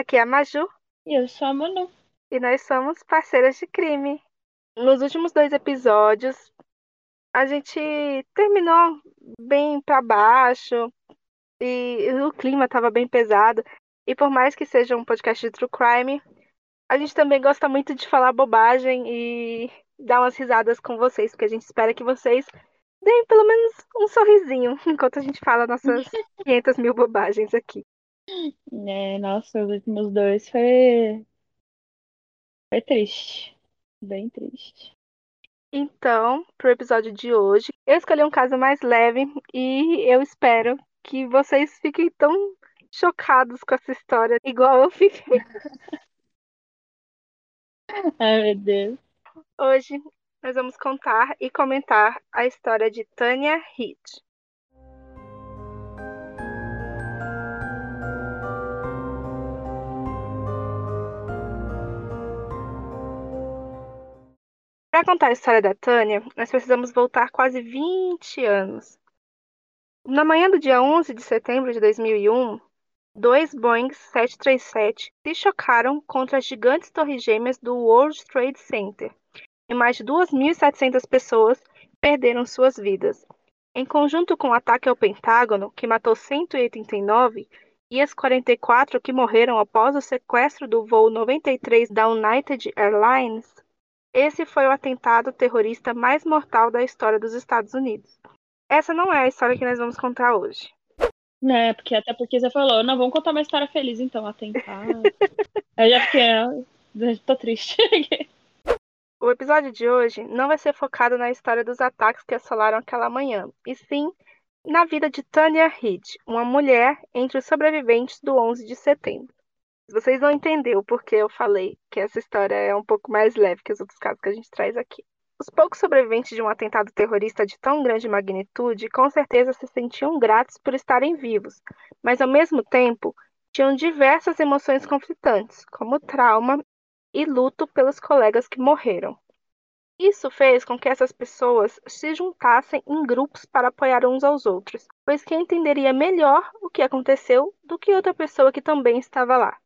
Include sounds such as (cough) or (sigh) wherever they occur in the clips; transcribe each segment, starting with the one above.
Aqui é a Maju E eu sou a Manu. e nós somos parceiras de crime. Nos últimos dois episódios, a gente terminou bem pra baixo e o clima tava bem pesado. E por mais que seja um podcast de true crime, a gente também gosta muito de falar bobagem e dar umas risadas com vocês, porque a gente espera que vocês deem pelo menos um sorrisinho (laughs) enquanto a gente fala nossas (laughs) 500 mil bobagens aqui. É, nossa, os últimos dois foi. Foi triste. Bem triste. Então, pro episódio de hoje, eu escolhi um caso mais leve e eu espero que vocês fiquem tão chocados com essa história, igual eu fiquei. (laughs) Ai, meu Deus. Hoje nós vamos contar e comentar a história de Tanya Head. Para contar a história da Tânia, nós precisamos voltar quase 20 anos. Na manhã do dia 11 de setembro de 2001, dois Boeing 737 se chocaram contra as gigantes torres gêmeas do World Trade Center e mais de 2.700 pessoas perderam suas vidas. Em conjunto com o ataque ao Pentágono, que matou 189, e as 44 que morreram após o sequestro do voo 93 da United Airlines, esse foi o atentado terrorista mais mortal da história dos Estados Unidos. Essa não é a história que nós vamos contar hoje. Né, porque até porque você falou, não, vamos contar uma história feliz então, atentado. (laughs) Aí já fiquei. ah, Tô triste. O episódio de hoje não vai ser focado na história dos ataques que assolaram aquela manhã, e sim na vida de Tanya Reid, uma mulher entre os sobreviventes do 11 de setembro. Vocês não entenderam porque eu falei que essa história é um pouco mais leve que os outros casos que a gente traz aqui. Os poucos sobreviventes de um atentado terrorista de tão grande magnitude com certeza se sentiam gratos por estarem vivos, mas ao mesmo tempo tinham diversas emoções conflitantes, como trauma e luto pelos colegas que morreram. Isso fez com que essas pessoas se juntassem em grupos para apoiar uns aos outros, pois quem entenderia melhor o que aconteceu do que outra pessoa que também estava lá.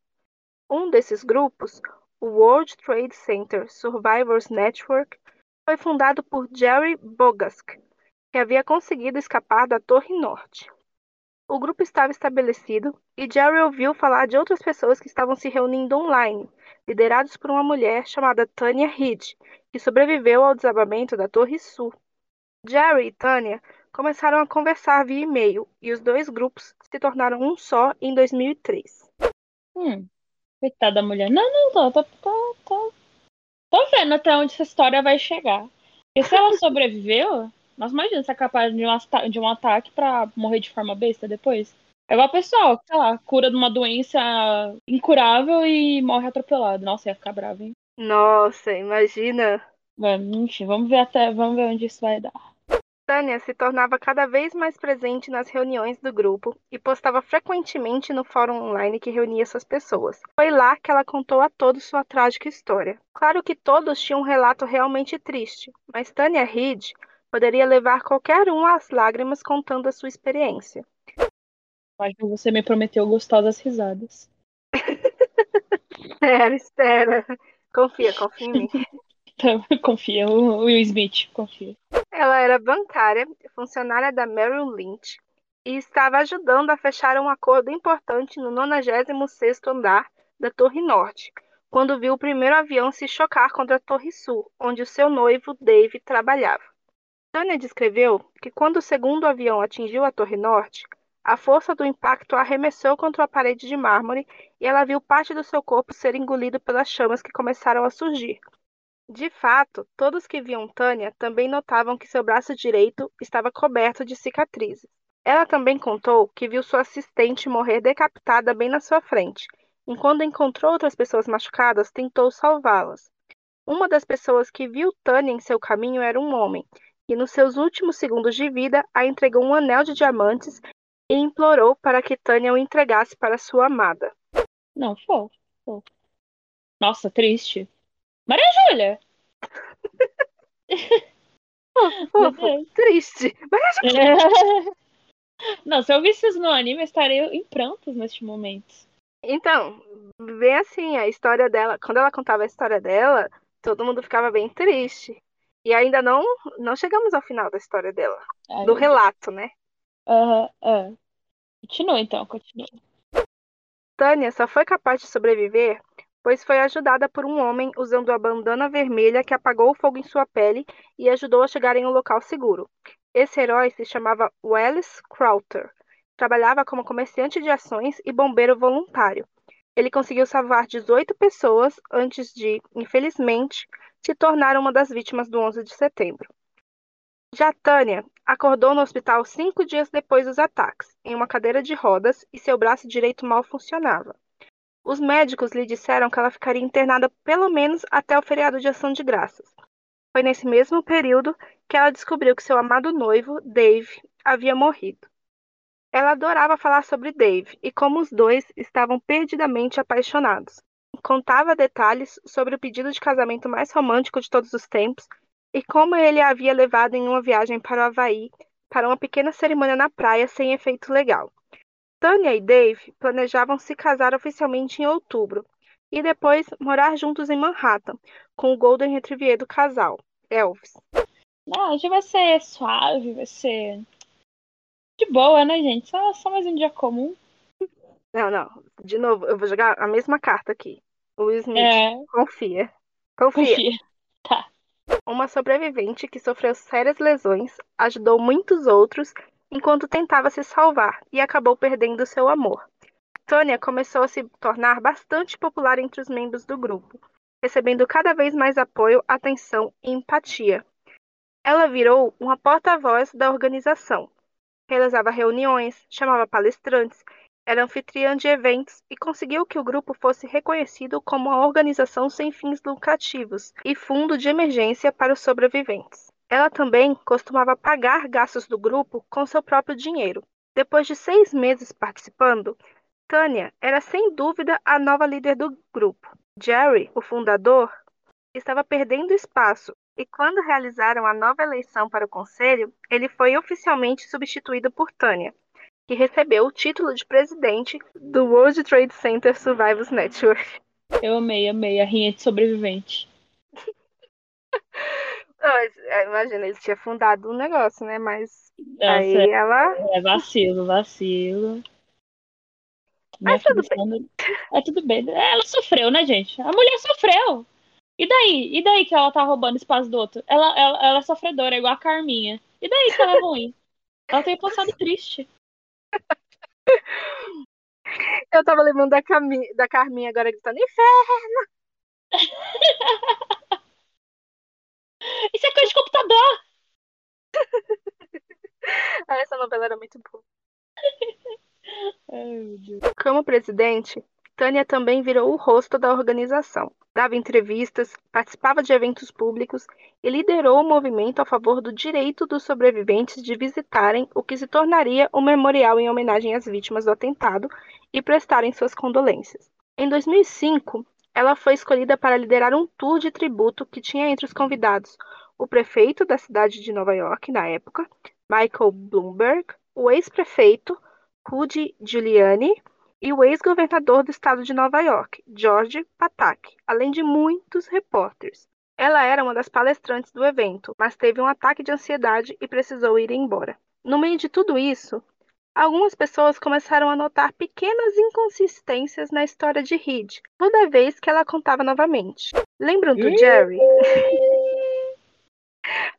Um desses grupos, o World Trade Center Survivors Network, foi fundado por Jerry Bogask, que havia conseguido escapar da Torre Norte. O grupo estava estabelecido e Jerry ouviu falar de outras pessoas que estavam se reunindo online, liderados por uma mulher chamada Tanya Reid, que sobreviveu ao desabamento da Torre Sul. Jerry e Tanya começaram a conversar via e-mail e os dois grupos se tornaram um só em 2003. Hum, coitada da mulher. Não, não, tô, tô, tô, tô. Tô vendo até onde essa história vai chegar. E se ela sobreviveu, nós imagina se é capaz de um, de um ataque pra morrer de forma besta depois. É igual o pessoal, sei lá, cura de uma doença incurável e morre atropelado. Nossa, ia ficar bravo, hein? Nossa, imagina! Vamos, enfim, vamos ver até, vamos ver onde isso vai dar. Tânia se tornava cada vez mais presente nas reuniões do grupo e postava frequentemente no fórum online que reunia essas pessoas. Foi lá que ela contou a todos sua trágica história. Claro que todos tinham um relato realmente triste, mas Tânia Reid poderia levar qualquer um às lágrimas contando a sua experiência. Mas você me prometeu gostosas risadas. (laughs) Espera, espera. Confia, confia em mim. Então, (laughs) confia, o Will Smith, confia. Ela era bancária, funcionária da Merrill Lynch e estava ajudando a fechar um acordo importante no 96º andar da Torre Norte, quando viu o primeiro avião se chocar contra a Torre Sul, onde o seu noivo Dave trabalhava. Tânia descreveu que quando o segundo avião atingiu a Torre Norte, a força do impacto arremessou contra a parede de mármore e ela viu parte do seu corpo ser engolido pelas chamas que começaram a surgir. De fato, todos que viam Tânia também notavam que seu braço direito estava coberto de cicatrizes. Ela também contou que viu sua assistente morrer decapitada bem na sua frente, e quando encontrou outras pessoas machucadas, tentou salvá-las. Uma das pessoas que viu Tânia em seu caminho era um homem, que nos seus últimos segundos de vida a entregou um anel de diamantes e implorou para que Tânia o entregasse para sua amada. Não, fofo. Nossa, triste. Maria Júlia! (laughs) (laughs) Fofo, Deus. triste. Mas (laughs) Não, se eu visse isso no anime, eu estaria em prantos neste momento. Então, bem assim, a história dela, quando ela contava a história dela, todo mundo ficava bem triste. E ainda não não chegamos ao final da história dela, Ai, do relato, né? Aham, é. Continua então, continua. Tânia só foi capaz de sobreviver pois foi ajudada por um homem usando a bandana vermelha que apagou o fogo em sua pele e ajudou a chegar em um local seguro. Esse herói se chamava Wallace Crowther. Trabalhava como comerciante de ações e bombeiro voluntário. Ele conseguiu salvar 18 pessoas antes de, infelizmente, se tornar uma das vítimas do 11 de setembro. Já Tânia acordou no hospital cinco dias depois dos ataques, em uma cadeira de rodas e seu braço direito mal funcionava. Os médicos lhe disseram que ela ficaria internada pelo menos até o feriado de Ação de Graças. Foi nesse mesmo período que ela descobriu que seu amado noivo, Dave, havia morrido. Ela adorava falar sobre Dave e como os dois estavam perdidamente apaixonados. Contava detalhes sobre o pedido de casamento mais romântico de todos os tempos e como ele a havia levado em uma viagem para o Havaí para uma pequena cerimônia na praia sem efeito legal. Tanya e Dave planejavam se casar oficialmente em outubro e depois morar juntos em Manhattan, com o Golden Retriever do casal, Elvis. Não, hoje vai ser suave, vai ser de boa, né, gente? Só, só mais um dia comum. Não, não. De novo, eu vou jogar a mesma carta aqui. O Smith, É, confia. Confia. confia. Tá. Uma sobrevivente que sofreu sérias lesões ajudou muitos outros enquanto tentava se salvar e acabou perdendo seu amor. Tânia começou a se tornar bastante popular entre os membros do grupo, recebendo cada vez mais apoio, atenção e empatia. Ela virou uma porta-voz da organização. Realizava reuniões, chamava palestrantes, era anfitriã de eventos e conseguiu que o grupo fosse reconhecido como uma organização sem fins lucrativos e fundo de emergência para os sobreviventes. Ela também costumava pagar gastos do grupo com seu próprio dinheiro. Depois de seis meses participando, Tânia era sem dúvida a nova líder do grupo. Jerry, o fundador, estava perdendo espaço e quando realizaram a nova eleição para o conselho, ele foi oficialmente substituído por Tânia, que recebeu o título de presidente do World Trade Center Survivors Network. Eu amei, amei a rinha de sobrevivente. (laughs) Imagina, ele tinha fundado um negócio, né? Mas Nossa, aí ela. é vacilo, vacilo. Mas tudo sendo- É tudo bem. Ela sofreu, né, gente? A mulher sofreu. E daí? E daí que ela tá roubando espaço do outro? Ela, ela, ela é sofredora, é igual a Carminha. E daí que ela é ruim? Ela tem passado (laughs) triste. Eu tava lembrando da, Cami... da Carminha agora gritando inferno. (laughs) Isso é coisa de computador! (laughs) Ah, Essa novela era muito boa. (laughs) Ai. Como presidente, Tânia também virou o rosto da organização. Dava entrevistas, participava de eventos públicos e liderou o movimento a favor do direito dos sobreviventes de visitarem o que se tornaria um memorial em homenagem às vítimas do atentado e prestarem suas condolências. Em 2005, ela foi escolhida para liderar um tour de tributo que tinha entre os convidados o prefeito da cidade de Nova York na época, Michael Bloomberg, o ex-prefeito Rudy Giuliani e o ex-governador do estado de Nova York, George Patak, além de muitos repórteres. Ela era uma das palestrantes do evento, mas teve um ataque de ansiedade e precisou ir embora. No meio de tudo isso, algumas pessoas começaram a notar pequenas inconsistências na história de Reed, toda vez que ela contava novamente. Lembram do Jerry? (laughs)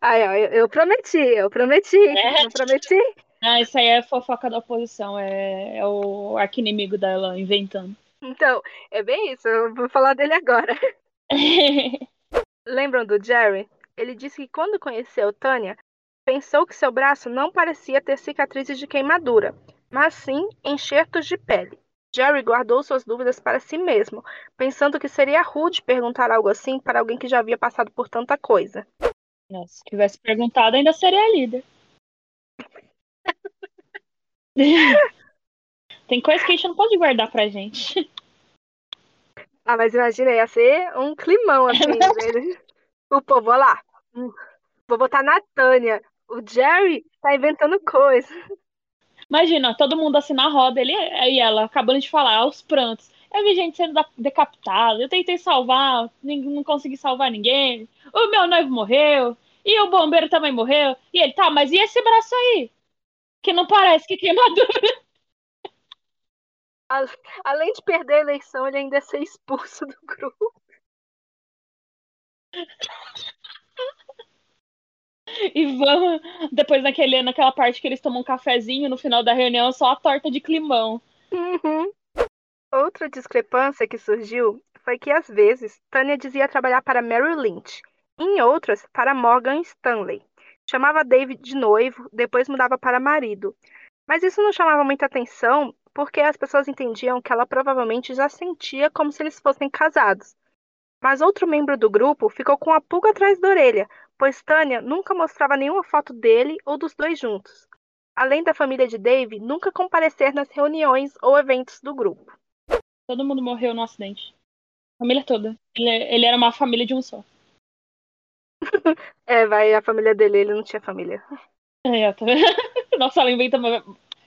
Ai, ó, eu, eu prometi, eu prometi, É. eu prometi. Ah, isso aí é fofoca da oposição. É, é o arquinimigo dela inventando. Então, é bem isso, eu vou falar dele agora. (laughs) Lembram do Jerry? Ele disse que quando conheceu Tânia, pensou que seu braço não parecia ter cicatrizes de queimadura, mas sim enxertos de pele. Jerry guardou suas dúvidas para si mesmo, pensando que seria rude perguntar algo assim para alguém que já havia passado por tanta coisa. Nossa, se tivesse perguntado, ainda seria líder. (laughs) Tem coisa que a gente não pode guardar pra gente. Ah, mas imagina, ia ser um climão assim. (laughs) O povo, olha lá, vou botar na Tânia. O Jerry tá inventando coisa. Imagina, todo mundo assim na roda, ele e ela acabando de falar, aos prantos. Eu vi gente sendo decapitada. Eu tentei salvar, não consegui salvar ninguém. O meu noivo morreu. E o bombeiro também morreu. E ele, tá, mas e esse braço aí? Que não parece que queimadura. (laughs) Além de perder a eleição, ele ainda ia ser expulso do grupo. (laughs) E vamos. Depois naquele, naquela parte que eles tomam um cafezinho no final da reunião, só a torta de climão. Uhum. Outra discrepância que surgiu foi que, às vezes, Tânia dizia trabalhar para Mary Lynch, em outras, para Morgan Stanley. Chamava David de noivo, depois mudava para marido. Mas isso não chamava muita atenção porque as pessoas entendiam que ela provavelmente já sentia como se eles fossem casados. Mas outro membro do grupo ficou com a pulga atrás da orelha, pois Tânia nunca mostrava nenhuma foto dele ou dos dois juntos. Além da família de Dave nunca comparecer nas reuniões ou eventos do grupo. Todo mundo morreu no acidente. A família toda. Ele, ele era uma família de um só. (laughs) é, vai, a família dele, ele não tinha família. (laughs) É, tô... (laughs) Nossa, ela inventa uma...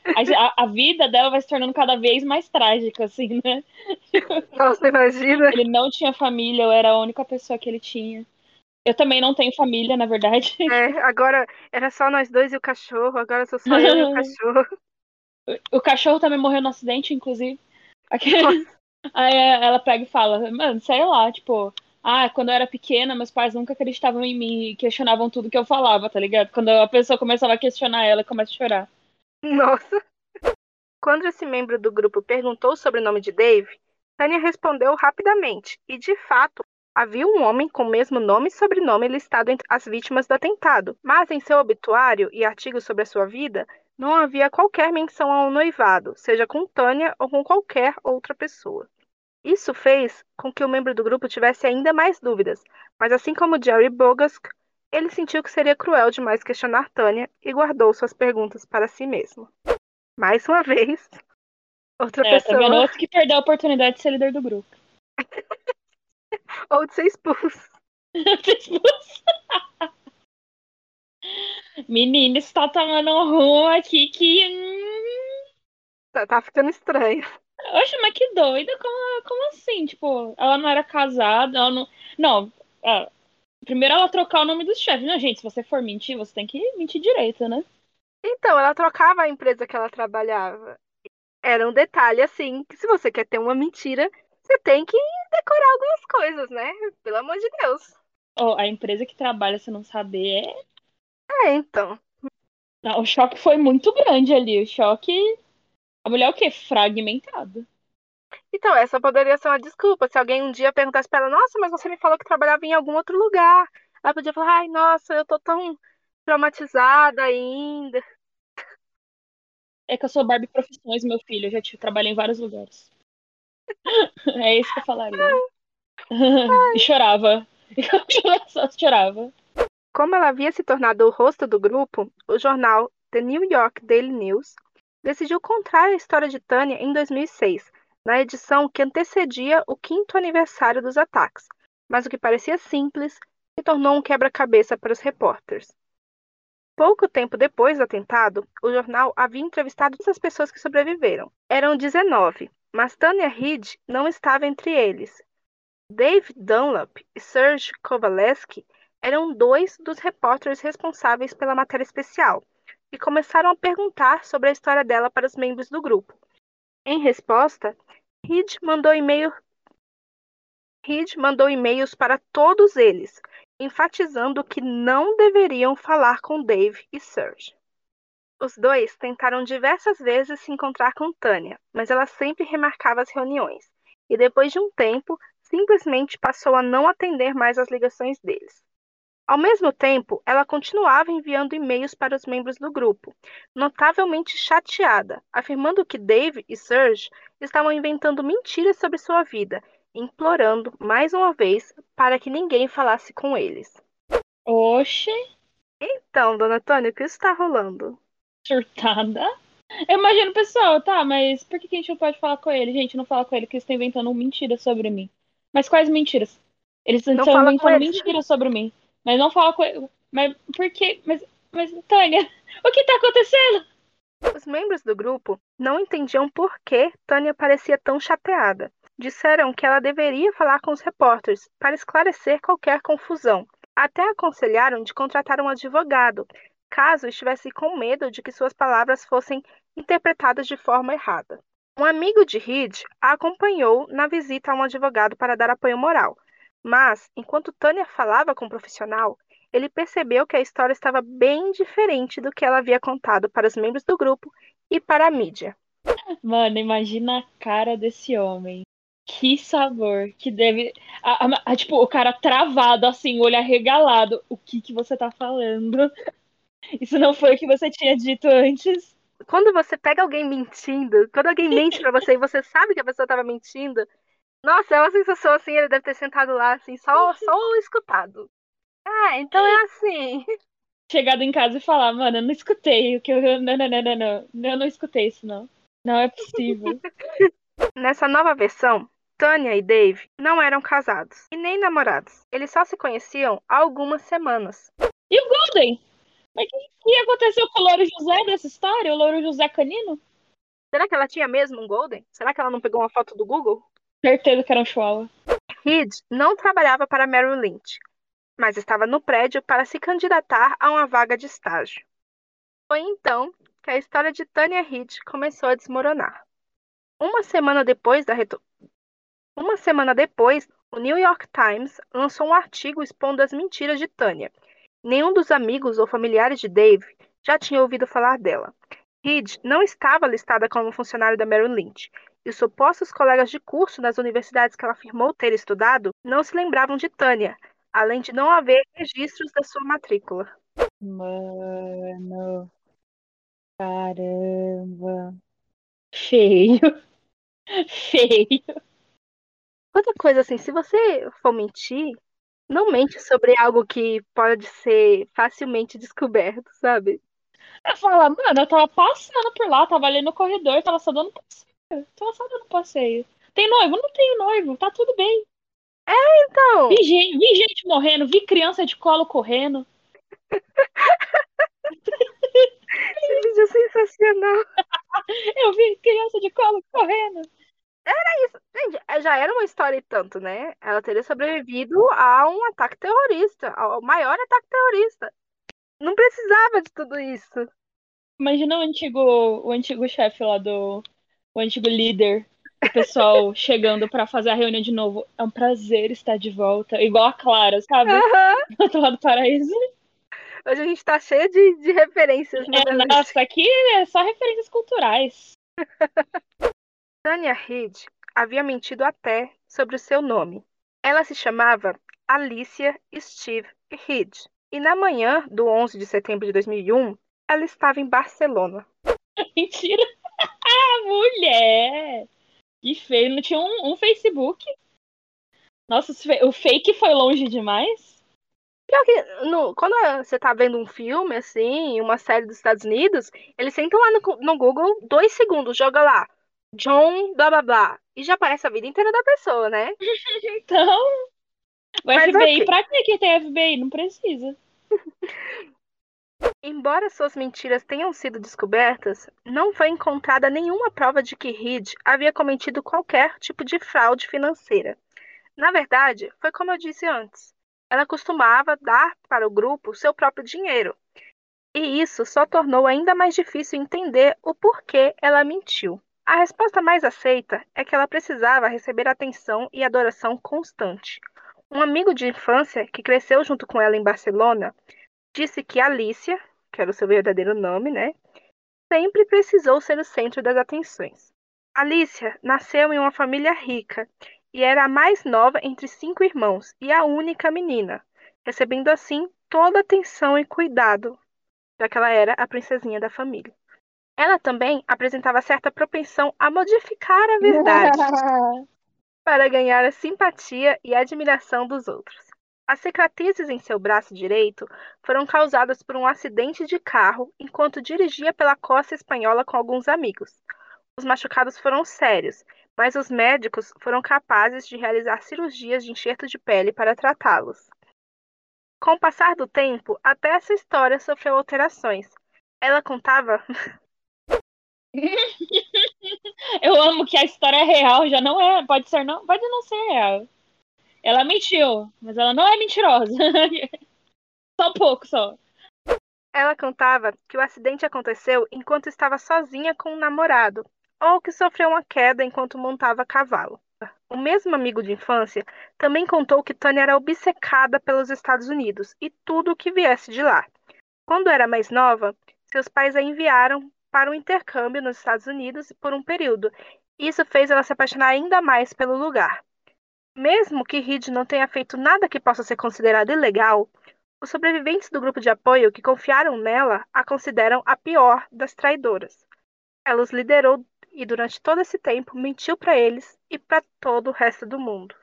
A, a, vida dela vai se tornando cada vez mais trágica, assim, né? Nossa, imagina. Ele não tinha família, eu era a única pessoa que ele tinha. Eu também não tenho família, na verdade. É, agora era só nós dois e o cachorro, agora sou só eu e o (laughs) cachorro. O cachorro também morreu no acidente, inclusive. Aí ela pega e fala, mano, sei lá, tipo, ah, quando eu era pequena, meus pais nunca acreditavam em mim e questionavam tudo que eu falava, tá ligado? Quando a pessoa começava a questionar ela, começa a chorar. Nossa. Quando esse membro do grupo perguntou sobre o nome de Dave, Tânia respondeu rapidamente, e de fato, havia um homem com o mesmo nome e sobrenome listado entre as vítimas do atentado, mas em seu obituário e artigos sobre a sua vida, não havia qualquer menção ao noivado, seja com Tânia ou com qualquer outra pessoa. Isso fez com que o membro do grupo tivesse ainda mais dúvidas, mas assim como Jerry Bogask, ele sentiu que seria cruel demais questionar Tânia e guardou suas perguntas para si mesmo. Mais uma vez, outra é, pessoa. Tá outro que perdeu a oportunidade de ser líder do grupo. (laughs) Ou de ser expulso. (laughs) Menina, isso tá tomando um rumo aqui que. Hum... Tá, tá ficando estranho. Oxe, mas que doida, como, como assim? Tipo, ela não era casada, ela não. Não, é, primeiro ela trocar o nome dos chefes. Não, gente, se você for mentir, você tem que mentir direito, né? Então, ela trocava a empresa que ela trabalhava. Era um detalhe, assim, que se você quer ter uma mentira, você tem que decorar algumas coisas, né? Pelo amor de Deus. Oh, a empresa que trabalha, você não saber, é. É, então. Não, o choque foi muito grande ali. O choque a mulher é o quê? Fragmentada. Então, essa poderia ser uma desculpa. Se alguém um dia perguntasse pra ela, nossa, mas você me falou que trabalhava em algum outro lugar. Ela podia falar, ai, nossa, eu tô tão traumatizada ainda. É que eu sou Barbie Profissões, meu filho. Eu já trabalhei em vários lugares. (laughs) é isso que eu falaria. (laughs) e chorava. (laughs) Só chorava. Como ela havia se tornado o rosto do grupo, o jornal The New York Daily News decidiu contar a história de Tânia em 2006, na edição que antecedia o quinto aniversário dos ataques, mas o que parecia simples se tornou um quebra-cabeça para os repórteres. Pouco tempo depois do atentado, o jornal havia entrevistado todas as pessoas que sobreviveram. Eram 19, mas Tânia Reid não estava entre eles. Dave Dunlap e Serge Kovaleski eram dois dos repórteres responsáveis pela matéria especial, e começaram a perguntar sobre a história dela para os membros do grupo. Em resposta, Reed mandou e-mail Reed mandou e-mails para todos eles, enfatizando que não deveriam falar com Dave e Serge. Os dois tentaram diversas vezes se encontrar com Tânia, mas ela sempre remarcava as reuniões, e depois de um tempo, simplesmente passou a não atender mais as ligações deles. Ao mesmo tempo, ela continuava enviando e-mails para os membros do grupo, notavelmente chateada, afirmando que Dave e Serge estavam inventando mentiras sobre sua vida, implorando mais uma vez para que ninguém falasse com eles. Oxe! Então, dona Tônia, o que está rolando? Surtada? Eu imagino, pessoal, tá, mas por que a gente não pode falar com ele? Gente, não fala com ele, que eles estão inventando mentiras sobre mim. Mas quais mentiras? Eles não estão inventando mentiras sobre mim. Mas não fala com ele. Mas por quê? Mas, mas, Tânia, (laughs) o que tá acontecendo? Os membros do grupo não entendiam por que Tânia parecia tão chateada. disseram que ela deveria falar com os repórteres para esclarecer qualquer confusão. Até aconselharam de contratar um advogado, caso estivesse com medo de que suas palavras fossem interpretadas de forma errada. Um amigo de Reed a acompanhou na visita a um advogado para dar apoio moral, mas, enquanto Tânia falava com o profissional, ele percebeu que a história estava bem diferente do que ela havia contado para os membros do grupo e para a mídia. Mano, imagina a cara desse homem. Que sabor que deve. A, a, a, tipo, o cara travado, assim, olho arregalado. O que que você tá falando? Isso não foi o que você tinha dito antes? Quando você pega alguém mentindo, quando alguém mente pra você e você sabe que a pessoa tava mentindo, nossa, é uma sensação assim, ele deve ter sentado lá, assim, só, só escutado. Ah, então é assim. Chegado em casa e falar, mano, eu não escutei o que eu. Não, não, não, não, não. Eu não escutei isso, não. Não é possível. (laughs) Nessa nova versão, Tânia e Dave não eram casados e nem namorados. Eles só se conheciam há algumas semanas. E o Golden? Mas o que, que aconteceu com o Louro José nessa história? O Louro José canino? Será que ela tinha mesmo um Golden? Será que ela não pegou uma foto do Google? Certeza que era um chihuahua. Reed não trabalhava para Merrill Lynch, mas estava no prédio para se candidatar a uma vaga de estágio. Foi então que a história de Tanya Reed começou a desmoronar. Uma semana depois da reto... Uma semana depois, o New York Times lançou um artigo expondo as mentiras de Tanya. Nenhum dos amigos ou familiares de Dave já tinha ouvido falar dela. Reed não estava listada como funcionário da Merrill Lynch, e supostos colegas de curso nas universidades que ela afirmou ter estudado não se lembravam de Tânia, além de não haver registros da sua matrícula. Mano. Caramba. Feio. (laughs) Feio. Outra coisa assim, se você for mentir, não mente sobre algo que pode ser facilmente descoberto, sabe? Ela fala, mano, eu tava passando por lá, tava ali no corredor, tava só dando Tô só dando passeio. Tem noivo? Não tenho noivo, tá tudo bem. É, então. Vi gente, vi gente morrendo, vi criança de colo correndo. (laughs) Esse vídeo é sensacional. (laughs) Eu vi criança de colo correndo. Era isso. Gente, é, já era uma história e tanto, né? Ela teria sobrevivido a um ataque terrorista, ao maior ataque terrorista. Não precisava de tudo isso. Imagina o antigo, o antigo chefe lá do, o antigo líder, o pessoal (laughs) chegando para fazer a reunião de novo. É um prazer estar de volta. Igual a Clara, sabe? Uhum. (laughs) Do outro lado do paraíso. Hoje a gente tá cheio de, de referências. É, nossa, aqui é só referências culturais. (laughs) Tanya Reid havia mentido até sobre o seu nome. Ela se chamava Alicia Steve Reid. E na manhã do 11 de setembro de 2001, ela estava em Barcelona. (laughs) Mentira! (laughs) Ah, mulher! Que feio, não tinha um, um Facebook. Nossa, o fake foi longe demais. Pior que no, quando você tá vendo um filme, assim, uma série dos Estados Unidos, eles sentam lá no, no Google dois segundos, joga lá, John, blá blá blá, e já aparece a vida inteira da pessoa, né? (laughs) então, o Mas, FBI, okay. pra que tem FBI? Não precisa. (laughs) Embora suas mentiras tenham sido descobertas, não foi encontrada nenhuma prova de que Reed havia cometido qualquer tipo de fraude financeira. Na verdade, foi como eu disse antes. Ela costumava dar para o grupo seu próprio dinheiro. E isso só tornou ainda mais difícil entender o porquê ela mentiu. A resposta mais aceita é que ela precisava receber atenção e adoração constante. Um amigo de infância que cresceu junto com ela em Barcelona disse que Alicia, que era o seu verdadeiro nome, né, sempre precisou ser o centro das atenções. Alicia nasceu em uma família rica e era a mais nova entre cinco irmãos e a única menina, recebendo assim toda atenção e cuidado, já que ela era a princesinha da família. Ela também apresentava certa propensão a modificar a verdade (laughs) para ganhar a simpatia e admiração dos outros. As cicatrizes em seu braço direito foram causadas por um acidente de carro enquanto dirigia pela costa espanhola com alguns amigos. Os machucados foram sérios, mas os médicos foram capazes de realizar cirurgias de enxerto de pele para tratá-los. Com o passar do tempo, até essa história sofreu alterações. Ela contava. (laughs) (laughs) Eu amo que a história é real, já não é. Pode ser, não. Pode não ser real. Ela mentiu, mas ela não é mentirosa. (laughs) só um pouco só. Ela contava que o acidente aconteceu enquanto estava sozinha com um namorado, ou que sofreu uma queda enquanto montava cavalo. O mesmo amigo de infância também contou que Tânia era obcecada pelos Estados Unidos e tudo o que viesse de lá. Quando era mais nova, seus pais a enviaram para um intercâmbio nos Estados Unidos por um período. Isso fez ela se apaixonar ainda mais pelo lugar. Mesmo que Reed não tenha feito nada que possa ser considerado ilegal, os sobreviventes do grupo de apoio que confiaram nela a consideram a pior das traidoras. Ela os liderou e durante todo esse tempo mentiu para eles e para todo o resto do mundo.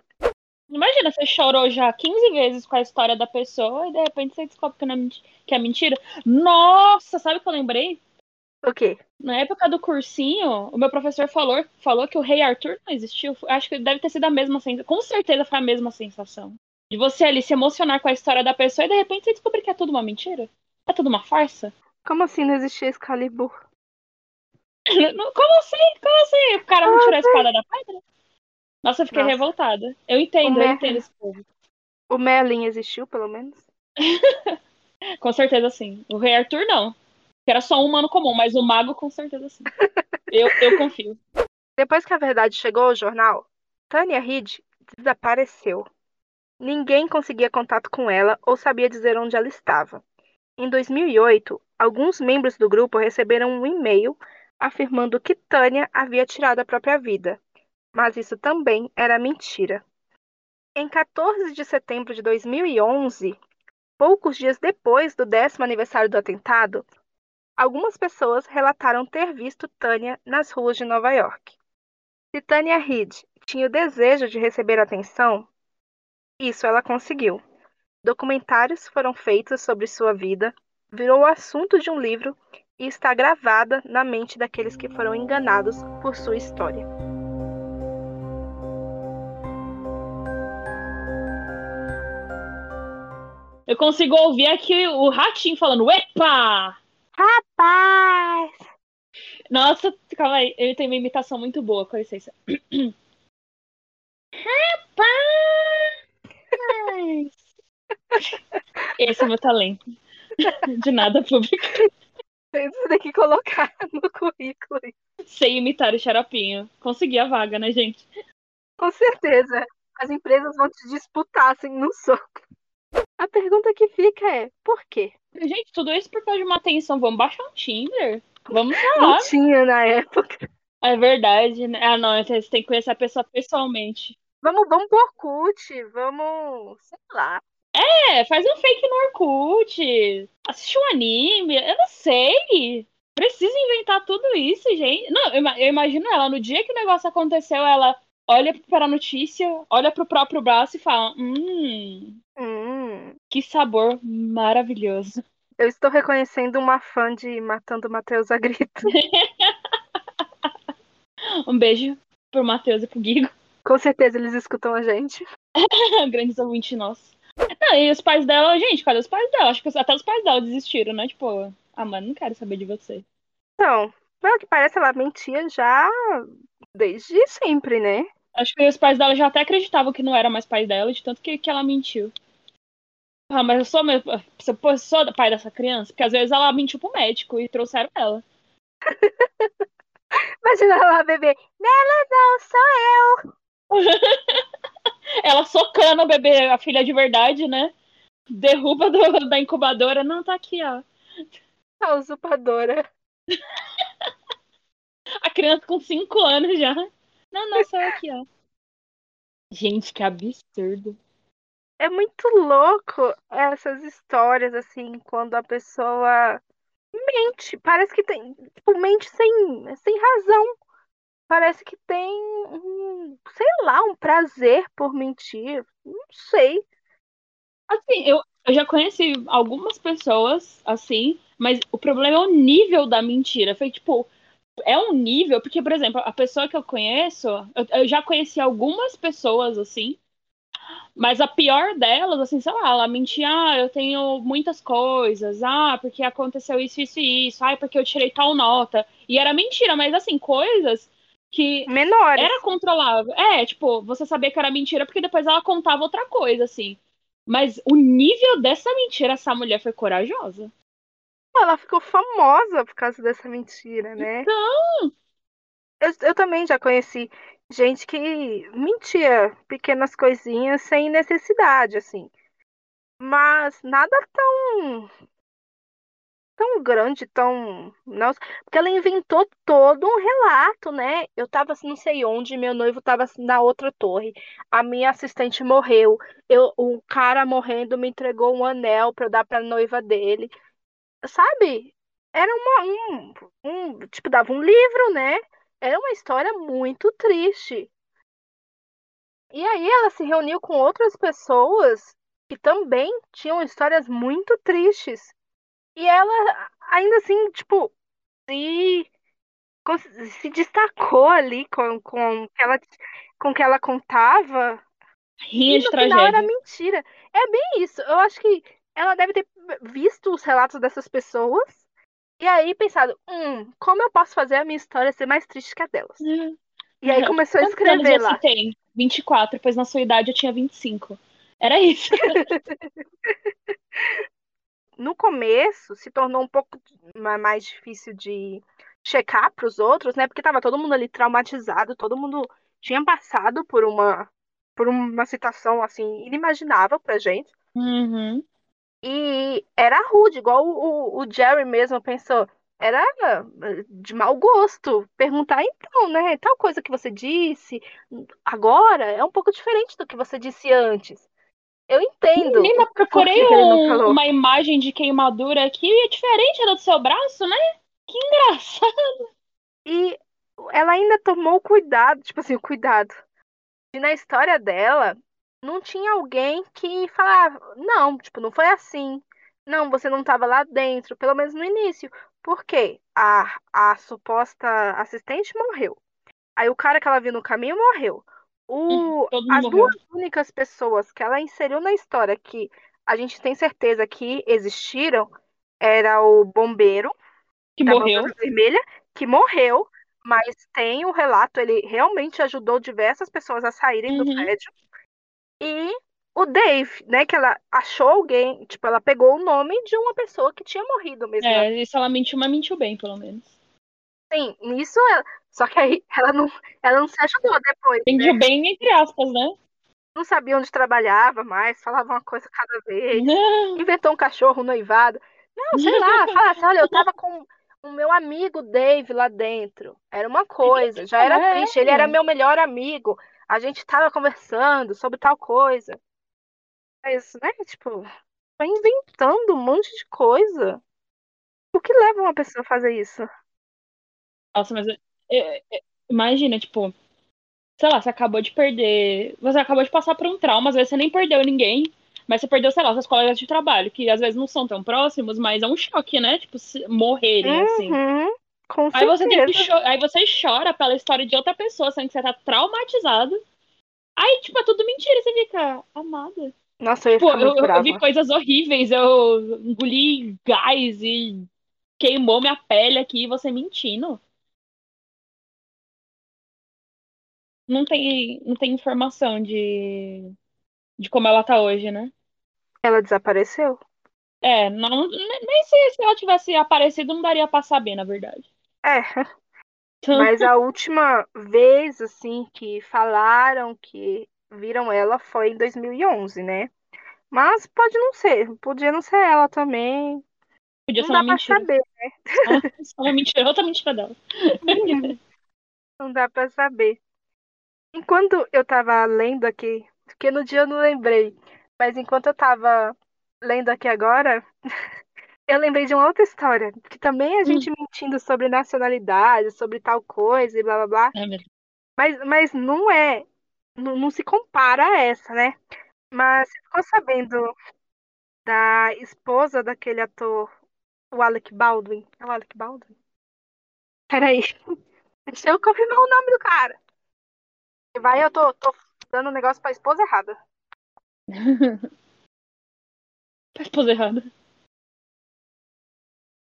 Imagina, você chorou já 15 vezes com a história da pessoa e de repente você descobre que, é, que é mentira. Nossa, sabe o que eu lembrei? O quê? Na época do cursinho, o meu professor falou, falou que o Rei Arthur não existiu. Acho que deve ter sido a mesma sensação. Com certeza foi a mesma sensação. De você ali se emocionar com a história da pessoa e de repente você descobrir que é tudo uma mentira. É tudo uma farsa. Como assim não existia Excalibur? (laughs) Como assim? Como assim? O cara não tirou a espada da pedra? Nossa, eu fiquei Nossa. revoltada. Eu entendo, eu entendo esse povo. O Merlin existiu, pelo menos? (laughs) com certeza sim. O Rei Arthur não. Que era só um humano comum, mas o mago com certeza sim. eu, eu confio. Depois que a verdade chegou ao jornal, Tanya Reid desapareceu. Ninguém conseguia contato com ela ou sabia dizer onde ela estava. Em 2008, alguns membros do grupo receberam um e-mail afirmando que Tânia havia tirado a própria vida, mas isso também era mentira. Em 14 de setembro de 2011, poucos dias depois do décimo aniversário do atentado, Algumas pessoas relataram ter visto Tânia nas ruas de Nova York. Se Tânia Reid tinha o desejo de receber atenção, isso ela conseguiu. Documentários foram feitos sobre sua vida, virou o assunto de um livro e está gravada na mente daqueles que foram enganados por sua história. Eu consigo ouvir aqui o ratinho falando: Epa! Rapaz! Nossa, calma aí, ele tem uma imitação muito boa, com licença. (clears throat) Rapaz! Esse é o meu talento. De nada público. Você tem que colocar no currículo. Sei imitar o xaropinho. Consegui a vaga, né, gente? Com certeza. As empresas vão te disputar assim no soco. A pergunta que fica é: por quê? Gente, tudo isso por causa de uma atenção. Vamos baixar um Tinder? Vamos lá. Não tinha na época. É verdade, né? Ah, não, você tem que conhecer a pessoa pessoalmente. Vamos, vamos pro Orkut, vamos, sei lá. É, faz um fake no Orkut. Assiste um anime, eu não sei. Precisa inventar tudo isso, gente. Não, eu, imagino ela, no dia que o negócio aconteceu, ela olha para a notícia, olha pro próprio braço e fala: Hum, hum. que sabor maravilhoso. Eu estou reconhecendo uma fã de Matando Matheus a Grito. (laughs) um beijo pro Matheus e pro Guigo. Com certeza eles escutam a gente. (laughs) Grandes ouvintes nossos. Não, e os pais dela, gente, cadê os pais dela? Acho que até os pais dela desistiram, né? Tipo, ah, mano, não quero saber de você. Então, pelo que parece, ela mentia já desde sempre, né? Acho que os pais dela já até acreditavam que não era mais pai dela, de tanto que, que ela mentiu. Ah, mas eu sou, meu, eu sou pai dessa criança, porque às vezes ela mentiu pro médico e trouxeram ela. (laughs) Imagina ela bebê. Nela não, sou eu. (laughs) ela socando o bebê, a filha de verdade, né? Derruba do, (laughs) da incubadora. Não, tá aqui, ó. A usurpadora. A criança com 5 anos já. Não, não, só aqui, ó. Gente, que absurdo. É muito louco essas histórias, assim, quando a pessoa mente. Parece que tem. Tipo, mente sem, sem razão. Parece que tem um, sei lá, um prazer por mentir. Não sei. Assim, eu, eu já conheci algumas pessoas assim, mas o problema é o nível da mentira. Foi tipo, é um nível, porque, por exemplo, a pessoa que eu conheço, eu, eu, já conheci algumas pessoas assim, mas a pior delas, assim, sei lá, ela mentia, ah, eu tenho muitas coisas, ah, porque aconteceu isso, isso e isso, ah, porque eu tirei tal nota. E era mentira, mas assim, coisas que Menores. era controlável. É, tipo, você sabia que era mentira porque depois ela contava outra coisa, assim. Mas o nível dessa mentira, essa mulher foi corajosa. Ela ficou famosa por causa dessa mentira, né? Então, Eu, eu também já conheci gente que mentia pequenas coisinhas sem necessidade, assim. Mas nada tão tão grande, tão. Nossa, porque ela inventou todo um relato, né? Eu tava assim, não sei onde, meu noivo tava assim, na outra torre. A minha assistente morreu. Eu, o cara morrendo me entregou um anel pra eu dar pra noiva dele. Sabe? Era uma, um, um, tipo, dava um livro, né? Era uma história muito triste. E aí ela se reuniu com outras pessoas que também tinham histórias muito tristes. E ela ainda assim, tipo, se, se destacou ali com, com o que ela, com que ela contava. rinha E de no final era tragédia. mentira. É bem isso. Eu acho que ela deve ter visto os relatos dessas pessoas e aí pensado, hum, como eu posso fazer a minha história ser mais triste que a delas? E aí começou a escrever você lá. tem? 24, pois na sua idade eu tinha 25. Era isso. (laughs) No começo se tornou um pouco ma- mais difícil de checar para os outros, né? Porque tava todo mundo ali traumatizado, todo mundo tinha passado por uma por uma situação assim inimaginável pra gente. Uhum. E era rude, igual o, o, Jerry mesmo pensou. Era de mau gosto perguntar, então, né? Tal coisa que você disse agora é um pouco diferente do que você disse antes. Eu entendo Menina, procurei um- uma imagem de queimadura aqui e é diferente da do seu braço, né? Que engraçado. E ela ainda tomou cuidado, tipo assim, o cuidado. E na história dela, não tinha alguém que falava, não, tipo, não foi assim. Não, você não estava lá dentro, pelo menos no início. Por quê? A, a suposta assistente morreu. Aí o cara que ela viu no caminho morreu. O, as morreu. duas únicas pessoas que ela inseriu na história que a gente tem certeza que existiram era o bombeiro Que da morreu. Vermelha, que morreu, mas tem o relato, ele realmente ajudou diversas pessoas a saírem do Uhum. prédio. E o Dave, né, que ela achou alguém, tipo, ela pegou o nome de uma pessoa que tinha morrido mesmo. É, isso ela mentiu, mas mentiu bem, pelo menos. Sim, nisso ela... Só que aí (laughs) ela não, ela não se ajudou depois, né? Mentiu bem entre aspas, né? Não sabia onde trabalhava mais, falava uma coisa cada vez. Inventou um cachorro noivado. Não, sei lá, fala assim, olha, eu tava com o meu amigo Dave lá dentro. Era uma coisa, já era É. triste. Ele era meu melhor amigo. A gente tava conversando sobre tal coisa. Mas, né, tipo, vai inventando um monte de coisa. O que leva uma pessoa a fazer isso? Nossa, mas é- é- imagina, tipo, sei lá, você acabou de perder. Você acabou de passar por um trauma, às vezes você nem perdeu ninguém, mas você perdeu, sei lá, seus colegas de trabalho, que às vezes não são tão próximos, mas é um choque, né? Tipo, se morrerem, assim. Com Aí você certeza. aí você chora pela história de outra pessoa, sendo que você tá traumatizado. Aí, tipo, é tudo mentira, você fica amada. Nossa, eu ia Tipo, ficar eu, eu brava. vi coisas horríveis, eu engoli gás e queimou minha pele aqui você mentindo. Não tem, não tem informação de, de como ela tá hoje, né? Ela desapareceu? É, não, nem nem se, se ela tivesse aparecido, não daria pra saber, na verdade. É, mas a última vez, assim, que falaram que viram ela foi em 2011, né? Mas pode não ser, podia não ser ela também. Podia Não ser dá uma pra mentira. saber, Só, só uma mentira, outra mentira dela. (laughs) não dá pra saber. Enquanto eu tava lendo aqui, porque no dia eu não lembrei, mas enquanto eu tava lendo aqui agora, (laughs) eu lembrei de uma outra história, que também é a gente mentindo sobre nacionalidade, sobre tal coisa e blá blá blá. Meu Deus. Mas, mas não é, não, não se compara a essa, né? Mas você ficou sabendo da esposa daquele ator, o Alec Baldwin? É o Alec Baldwin? Peraí, (laughs) deixa eu confirmar o nome do cara. Vai, eu tô, tô dando um negócio pra esposa errada. (laughs) Tá esposa errada.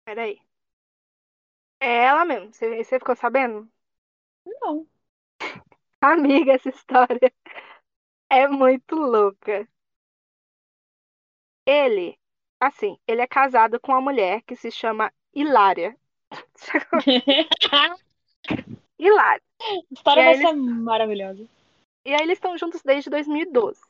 Peraí. É ela mesmo, você, você ficou sabendo? Não. (laughs) Amiga, essa história é muito louca. Ele, assim, ele é casado com uma mulher que se chama Hilária. (laughs) Hilária. A história E vai ser maravilhosa. E aí eles estão juntos desde 2012.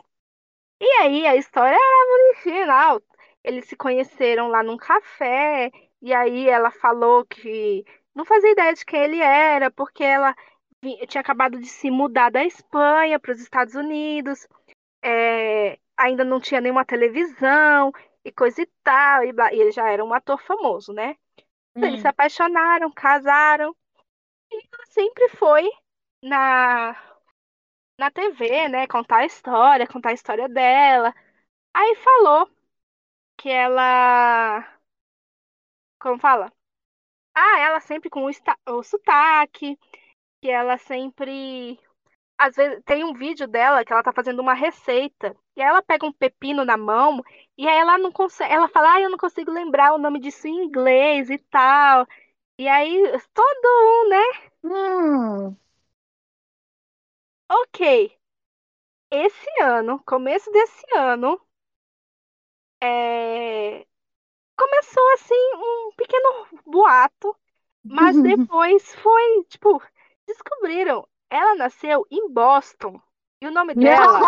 E aí a história era original. Eles se conheceram lá num café, e aí ela falou que não fazia ideia de quem ele era, porque ela tinha acabado de se mudar da Espanha para os Estados Unidos, é, ainda não tinha nenhuma televisão e coisa e tal, e, blá- e ele já era um ator famoso, né? Eles se Hum. apaixonaram, casaram, e ela sempre foi na na TV, né? Contar a história, contar a história dela. Aí falou que ela. Como fala? Ah, ela sempre com o, esta- o sotaque, que ela sempre. Às vezes tem um vídeo dela que ela tá fazendo uma receita. E aí ela pega um pepino na mão e aí ela não consegue. Ela fala, ah, eu não consigo lembrar o nome disso em inglês e tal. E aí, todo um, né? Hum. Ok. Esse ano, começo desse ano, é, começou assim um pequeno boato, mas depois foi, tipo, descobriram. Ela nasceu em Boston e o nome dela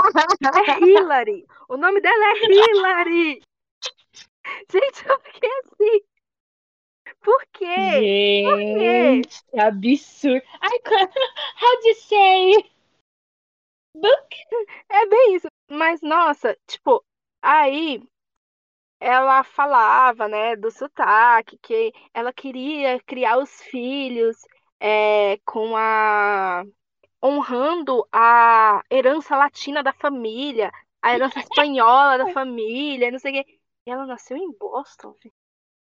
é (laughs) Hillary. O nome dela é Hillary. (laughs) Gente, eu fiquei assim. Por quê? Gente, que absurdo. I can't... (laughs) How do you say? Book? É bem isso. Mas, nossa, tipo, aí ela falava, né, do sotaque, que ela queria criar os filhos é, com a honrando a herança latina da família, a herança espanhola da família, não sei o quê. E ela nasceu em Boston. filho.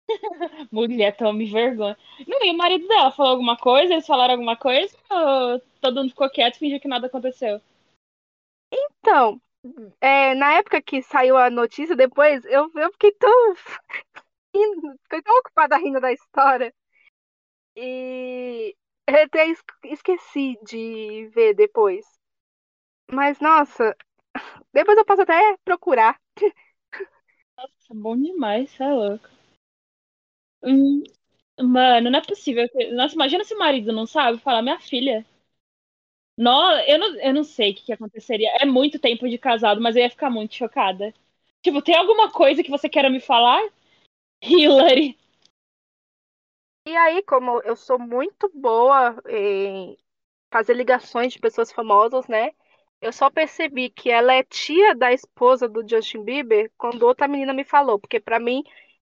(laughs) Mulher, tome vergonha. Não, e o marido dela falou alguma coisa? Eles falaram alguma coisa? Ou todo mundo ficou quieto e fingiu que nada aconteceu? Então, é, na época que saiu a notícia, depois eu, eu fiquei tão (laughs) fiquei tão ocupada rindo da história. E eu até es- esqueci de ver depois. Mas, nossa, depois eu posso até procurar. Nossa, bom demais, você é louco. Hum, mano, não é possível. Nossa, imagina se o marido não sabe falar, minha filha. Não, eu não, eu não sei o que, que aconteceria. É muito tempo de casado, mas eu ia ficar muito chocada. Tipo, tem alguma coisa que você queira me falar? Hillary. E aí, como eu sou muito boa em fazer ligações de pessoas famosas, né? Eu só percebi que ela é tia da esposa do Justin Bieber quando outra menina me falou, porque pra mim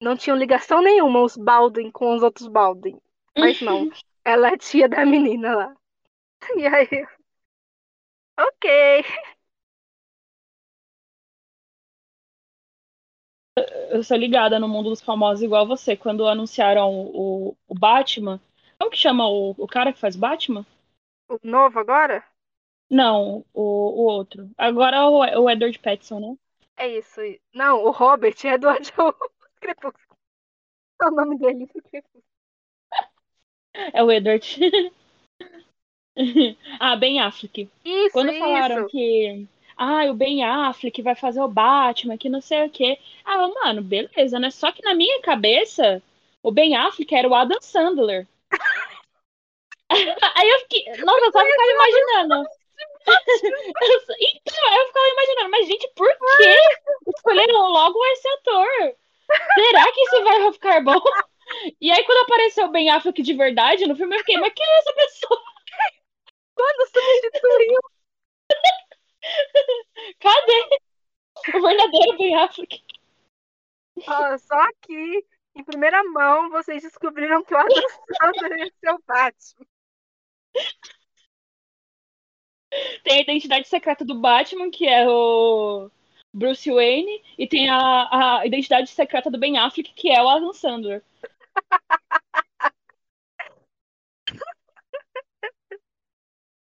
não tinha ligação nenhuma os Baldwin com os outros Baldwin. Mas não, (laughs) ela é tia da menina lá. E aí, ok. Eu sou ligada no mundo dos famosos igual você. Quando anunciaram o, o, Batman. Como que chama o, o cara que faz Batman? O novo agora? Não, o, o outro. Agora é o, o Edward Pattinson, né? É isso. Não, o Robert Edward é (laughs) o Crepúsculo. É o nome dele. É o Edward. (laughs) (laughs) ah, Ben Affleck. Isso, Quando falaram isso. que. Ah, o Ben Affleck vai fazer o Batman, que não sei o quê. Ah, mano, beleza, né? Só que na minha cabeça, o Ben Affleck era o Adam Sandler. (laughs) Aí eu fiquei. Nossa, eu só ficava imaginando. (laughs) Então, eu ficava imaginando, mas gente, por que escolheram logo esse ator? Será que isso vai ficar bom? E aí, quando apareceu o Ben Affleck de verdade no filme, eu fiquei, mas quem é essa pessoa? Quando substituiu. (laughs) Cadê o verdadeiro Ben Affleck? Ó, só aqui, em primeira mão, vocês descobriram que o Adam Sandler é seu Batman. Tem a identidade secreta do Batman, que é o Bruce Wayne, e tem a, a identidade secreta do Ben Affleck, que é o Adam Sandler. (laughs)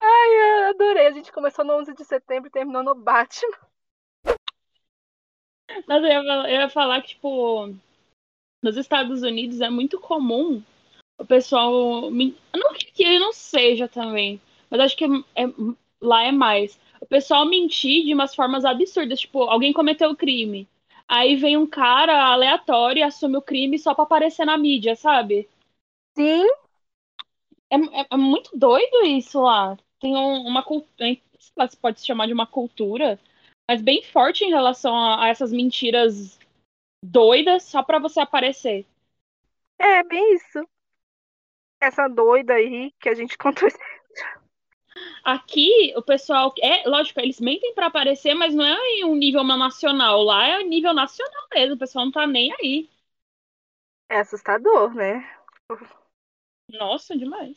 Eu adorei. A gente começou no 11 de setembro e terminou no Batman. Mas eu ia, eu ia falar que, tipo, nos Estados Unidos é muito comum o pessoal. Não que ele não seja também, mas acho que é, lá é mais. O pessoal mentir de umas formas absurdas, tipo, alguém cometeu o crime. Aí vem um cara aleatório e assume o crime só pra aparecer na mídia, sabe? Sim. É, é, é muito doido isso lá. Tem um, uma cultura, se pode se chamar de uma cultura, mas bem forte em relação a, a essas mentiras doidas só pra você aparecer. É, bem isso. Essa doida aí que a gente (laughs) contou. Aqui, o pessoal. É, lógico, eles mentem para aparecer, mas não é em um nível nacional. Lá é nível nacional mesmo. O pessoal não tá nem aí. É assustador, né? Nossa, demais.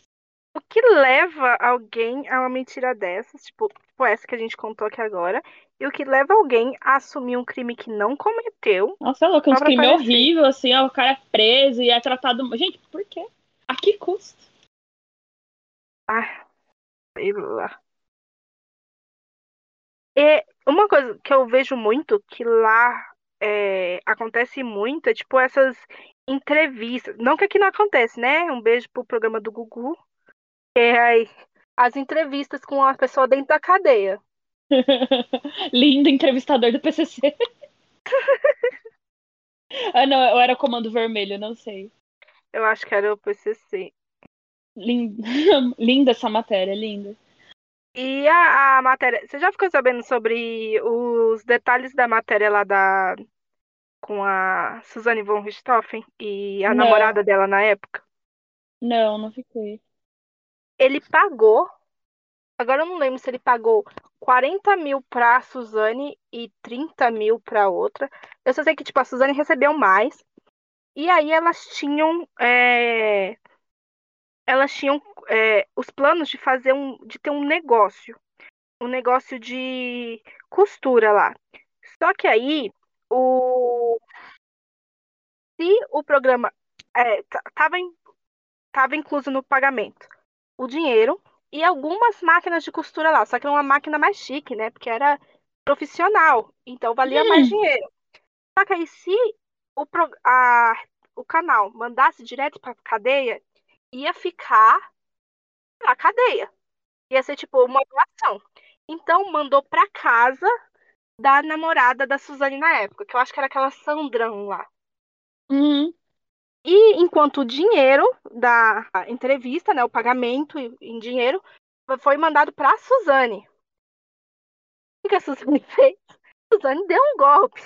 O que leva alguém a uma mentira dessas, tipo, tipo essa que a gente contou aqui agora, e o que leva alguém a assumir um crime que não cometeu. Nossa, é louco, um crime horrível, assim, ó, o cara é preso e é tratado. Gente, por quê? A que custo? Ah, sei lá. E uma coisa que eu vejo muito, que lá é, acontece muito, é tipo essas entrevistas. Não que aqui não acontece, né? Um beijo pro programa do Gugu. É as entrevistas com a pessoa dentro da cadeia. (laughs) Lindo entrevistador do PCC. (laughs) ah, não, eu era Comando Vermelho, não sei. Eu acho que era o PCC. Linda, (laughs) linda essa matéria, linda. E a, a, matéria. Você já ficou sabendo sobre os detalhes da matéria lá da. com a Suzane von Richthofen e a não. namorada dela na época? Não, não fiquei. Ele pagou. Agora eu não lembro se ele pagou 40 mil pra Suzane e 30 mil pra outra. Eu só sei que, tipo, a Suzane recebeu mais. E aí elas tinham. É elas tinham é, os planos de fazer um, de ter um negócio, um negócio de costura lá. Só que aí o se o programa estava é, tava incluso no pagamento o dinheiro e algumas máquinas de costura lá, só que era uma máquina mais chique, né? Porque era profissional, então valia hum. mais dinheiro. Só que aí se o, a, o canal mandasse direto para cadeia, ia ficar na cadeia. Ia ser tipo uma doação. Então mandou pra casa da namorada da Suzane na época, que eu acho que era aquela Sandrão lá. Uhum. E enquanto o dinheiro da entrevista, né, o pagamento em dinheiro, foi mandado pra Suzane. O que a Suzane (laughs) fez? A Suzane deu um golpe.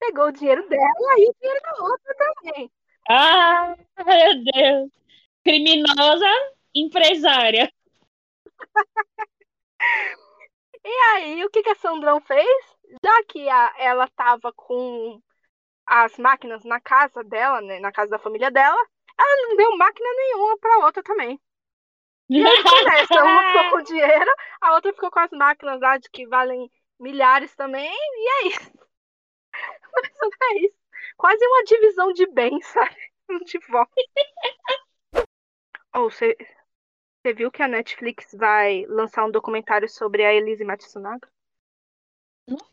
Pegou o dinheiro dela e o dinheiro da outra também. Ah, meu Deus criminosa empresária. (laughs) e aí, o que, que a Sandrão fez? Já que a, ela tava com as máquinas na casa dela, né, na casa da família dela, ela não deu máquina nenhuma pra outra também. E aí, nessa, uma (laughs) ficou com dinheiro, a outra ficou com as máquinas lá de que valem milhares também, e é isso. (laughs) é isso. Quase uma divisão de bens, sabe? (laughs) Um divórcio. Ou oh, você viu que a Netflix vai lançar um documentário sobre a Elise Matsunaga? Não.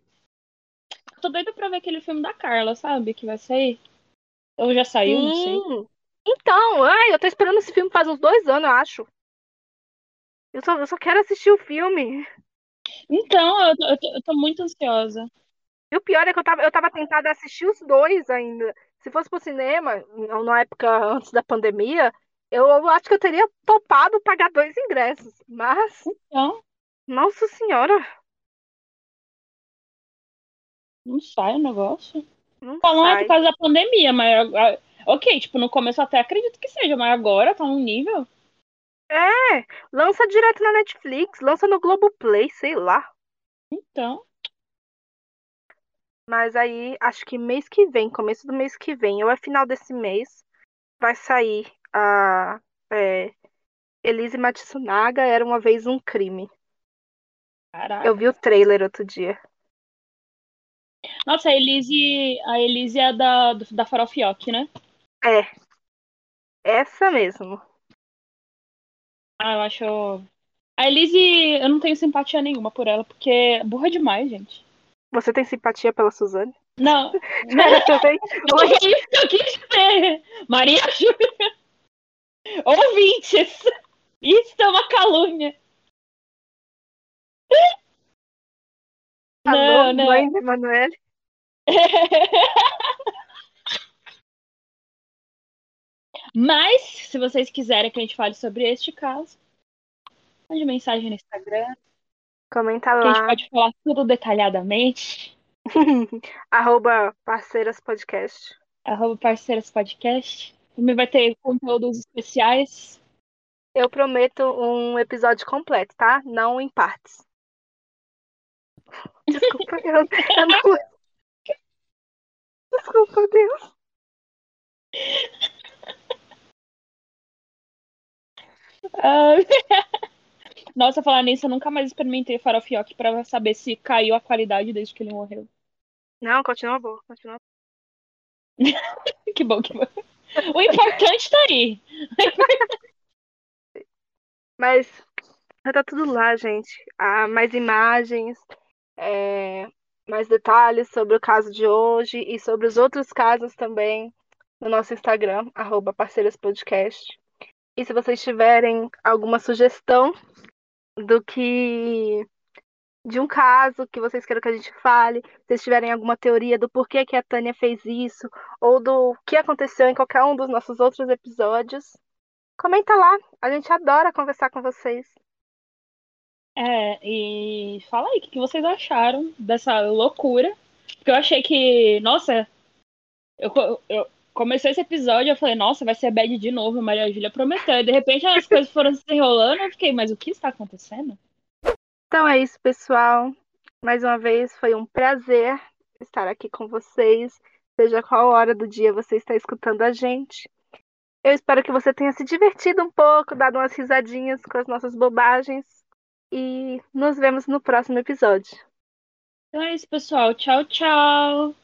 Tô doida pra ver aquele filme da Carla, sabe? Que vai sair. Ou já saiu, Sim. não sei. Então, ai, eu tô esperando esse filme faz uns dois anos, eu acho. Eu só, eu só quero assistir o filme. Então, eu tô, eu, tô, eu tô, muito ansiosa. E o pior é que eu tava, eu tava tentada a assistir os dois ainda. Se fosse pro cinema, na época antes da pandemia, eu acho que eu teria topado pagar dois ingressos, mas. Então. Nossa Senhora! Não sai o negócio. Não Falam sai. é por causa da pandemia, mas. Ok, tipo, no começo até acredito que seja, mas agora tá num nível. É, lança direto na Netflix, lança no Globoplay, sei lá. Então. Mas aí, acho que mês que vem, começo do mês que vem, ou é final desse mês, vai sair a é, Elise Matsunaga era uma vez um crime. Caraca. Eu vi o trailer outro dia. Nossa, a Elise, a Elise é da, da Farofioque, né? É. Essa mesmo. Ah, eu acho. A Elise, eu não tenho simpatia nenhuma por ela, porque é burra demais, gente. Você tem simpatia pela Suzane? Não. não. tem... Foi isso que eu quis dizer. Maria Júlia. Ouvintes! Isso é uma calúnia. Alô, Não, não. mãe da Emanuele? (laughs) Mas, se vocês quiserem que a gente fale sobre este caso, mande mensagem no Instagram, Comenta que a gente lá. pode falar tudo detalhadamente. (laughs) Arroba Parceiras Podcast. Arroba Parceiras Podcast. Também vai ter conteúdos especiais. Eu prometo um episódio completo, tá? Não em partes. Desculpa, eu, eu não. Desculpa, Deus. Ah, Nossa, falar nisso, eu nunca mais experimentei farofioque pra saber se caiu a qualidade desde que ele morreu. Não, continua boa. Continua. (laughs) Que bom que O importante tá aí. Mas já tá tudo lá, gente. Há mais imagens, é, mais detalhes sobre o caso de hoje e sobre os outros casos também no nosso Instagram, arroba Parceiras Podcast. E se vocês tiverem alguma sugestão do que de um caso que vocês queiram que a gente fale, se vocês tiverem alguma teoria do porquê que a Tânia fez isso, ou do que aconteceu em qualquer um dos nossos outros episódios, comenta lá. A gente adora conversar com vocês. É, e fala aí o que vocês acharam dessa loucura. Porque eu achei que, nossa, eu, eu comecei esse episódio, eu falei, nossa, vai ser bad de novo, Maria Júlia prometeu. E de repente as (laughs) coisas foram se enrolando, eu fiquei, mas o que está acontecendo? Então é isso, pessoal. Mais uma vez foi um prazer estar aqui com vocês, seja qual hora do dia você está escutando a gente. Eu espero que você tenha se divertido um pouco, dado umas risadinhas com as nossas bobagens. E nos vemos no próximo episódio. Então é isso, pessoal. Tchau, tchau.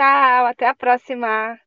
Tchau, até a próxima!